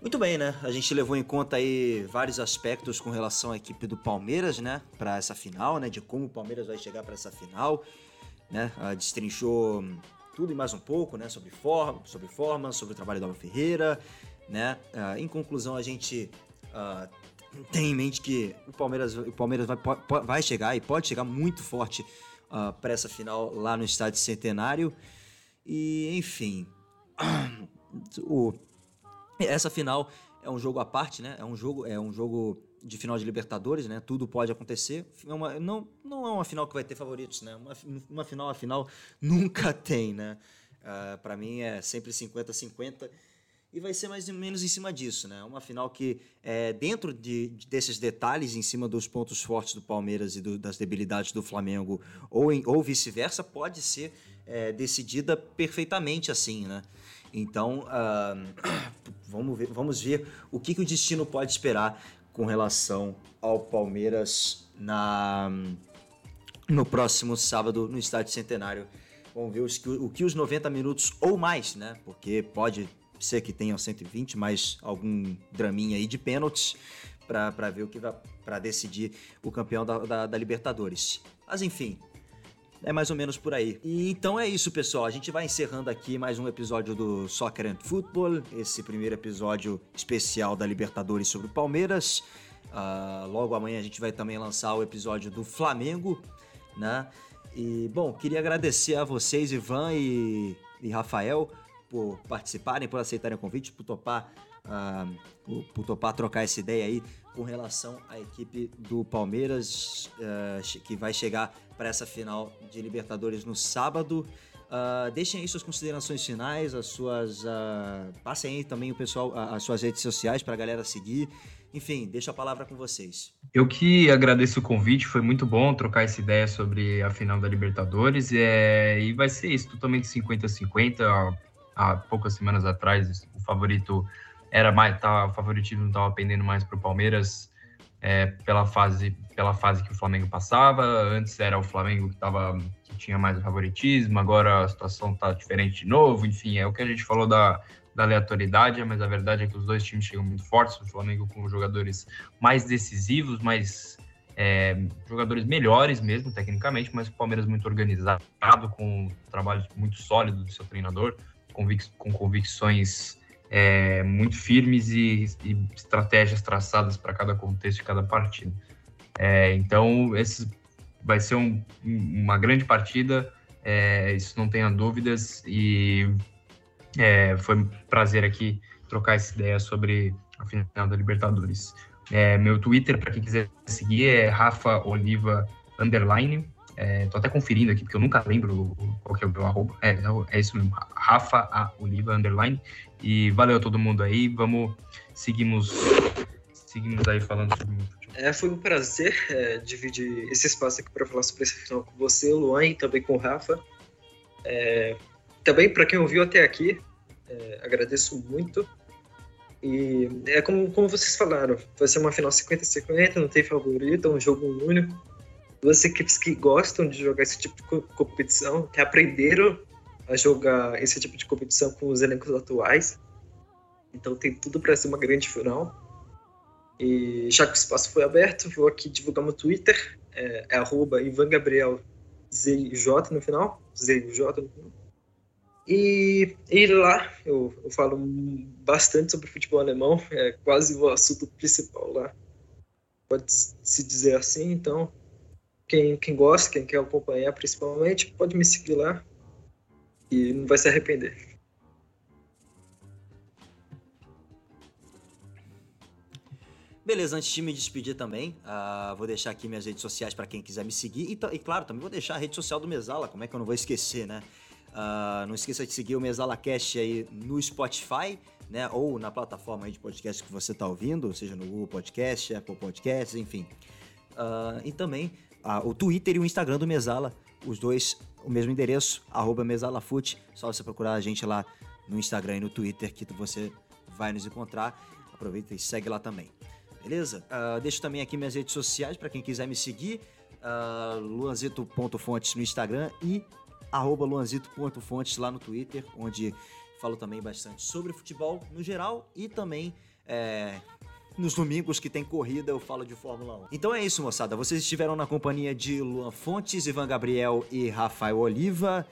[SPEAKER 1] Muito bem, né? A gente levou em conta aí vários aspectos com relação à equipe do Palmeiras, né? Para essa final, né? De como o Palmeiras vai chegar para essa final, né? Uh, destrinchou tudo e mais um pouco, né? Sobre forma, sobre forma, sobre o trabalho do Abel Ferreira, né? Uh, em conclusão, a gente uh, tem em mente que o Palmeiras, o Palmeiras vai, vai chegar e pode chegar muito forte para essa final lá no Estádio Centenário. E, enfim, o, essa final é um jogo à parte, né? É um jogo, é um jogo de final de Libertadores, né? Tudo pode acontecer. É uma, não, não é uma final que vai ter favoritos, né? Uma, uma final, a final nunca tem, né? Uh, ah, para mim é sempre 50-50 e vai ser mais ou menos em cima disso, né? Uma final que, é, dentro de, de, desses detalhes, em cima dos pontos fortes do Palmeiras e do, das debilidades do Flamengo, ou, ou vice-versa, pode ser é, decidida perfeitamente assim, né? Então, uh, vamos, ver, vamos ver o que, que o destino pode esperar com relação ao Palmeiras na, no próximo sábado no Estádio Centenário. Vamos ver os, o que os 90 minutos ou mais, né? Porque pode ser que tenham 120, mais algum draminha aí de pênaltis para ver o que vai para decidir o campeão da, da, da Libertadores. Mas enfim, é mais ou menos por aí. E então é isso, pessoal. A gente vai encerrando aqui mais um episódio do Soccer and Football, esse primeiro episódio especial da Libertadores sobre o Palmeiras. Uh, logo amanhã a gente vai também lançar o episódio do Flamengo, né? E bom, queria agradecer a vocês, Ivan e, e Rafael, por participarem, por aceitarem o convite, por topar, uh, por, por topar trocar essa ideia aí com relação à equipe do Palmeiras, uh, que vai chegar para essa final de Libertadores no sábado. Uh, deixem aí suas considerações finais, as suas. Uh, passem aí também o pessoal, as suas redes sociais para a galera seguir. Enfim, deixo a palavra com vocês.
[SPEAKER 3] Eu que agradeço o convite, foi muito bom trocar essa ideia sobre a final da Libertadores. É, e vai ser isso, totalmente 50-50. Há, há poucas semanas atrás, o favorito era mais, o favoritismo estava pendendo mais para o Palmeiras é, pela fase pela fase que o Flamengo passava. Antes era o Flamengo que tava que tinha mais favoritismo. Agora a situação está diferente de novo. Enfim, é o que a gente falou da, da aleatoriedade, mas a verdade é que os dois times chegam muito fortes. O Flamengo com jogadores mais decisivos, mais é, jogadores melhores mesmo tecnicamente, mas o Palmeiras muito organizado, com um trabalho muito sólido do seu treinador, com convicções é, muito firmes e, e estratégias traçadas para cada contexto de cada partida. É, então, esse vai ser um, uma grande partida, é, isso não tenha dúvidas, e é, foi um prazer aqui trocar essa ideia sobre a final da Libertadores. É, meu Twitter, para quem quiser seguir, é Rafa Oliva Underline. É, tô até conferindo aqui, porque eu nunca lembro qual que é o meu arroba. É, é isso mesmo, Rafa A. Oliva Underline. E valeu a todo mundo aí. Vamos, seguimos, seguimos aí falando sobre futebol.
[SPEAKER 2] É, foi um prazer é, dividir esse espaço aqui para falar sobre esse final com você, Luan, e também com o Rafa. É, também para quem ouviu até aqui, é, agradeço muito. E é como, como vocês falaram, vai ser uma final 50-50, não tem favorito, é um jogo único. Duas equipes que gostam de jogar esse tipo de competição, que aprenderam a jogar esse tipo de competição com os elencos atuais. Então tem tudo para ser uma grande final. E já que o espaço foi aberto, vou aqui divulgar meu Twitter, é, é arroba Ivan Gabriel ZJ no final, ZJ no final. E, e lá eu, eu falo bastante sobre futebol alemão, é quase o assunto principal lá, pode se dizer assim. Então, quem, quem gosta, quem quer acompanhar principalmente, pode me seguir lá, e não vai se arrepender.
[SPEAKER 1] Beleza, antes de me despedir também, uh, vou deixar aqui minhas redes sociais para quem quiser me seguir. E, e, claro, também vou deixar a rede social do Mesala, como é que eu não vou esquecer, né? Uh, não esqueça de seguir o Mesala Cast aí no Spotify, né? Ou na plataforma de podcast que você está ouvindo, seja no Google Podcast, Apple Podcasts, enfim. Uh, e também o Twitter e o Instagram do Mesala, os dois o mesmo endereço, arroba mesalafute, só você procurar a gente lá no Instagram e no Twitter que você vai nos encontrar. Aproveita e segue lá também. Beleza? Uh, deixo também aqui minhas redes sociais para quem quiser me seguir. Uh, luanzito.fontes no Instagram e arroba luanzito.fontes lá no Twitter, onde falo também bastante sobre futebol no geral e também é, nos domingos que tem corrida eu falo de Fórmula 1. Então é isso, moçada. Vocês estiveram na companhia de Luan Fontes, Ivan Gabriel e Rafael Oliva.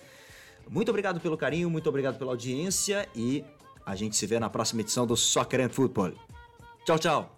[SPEAKER 1] Muito obrigado pelo carinho, muito obrigado pela audiência e a gente se vê na próxima edição do Soccer and Football. Tchau, tchau!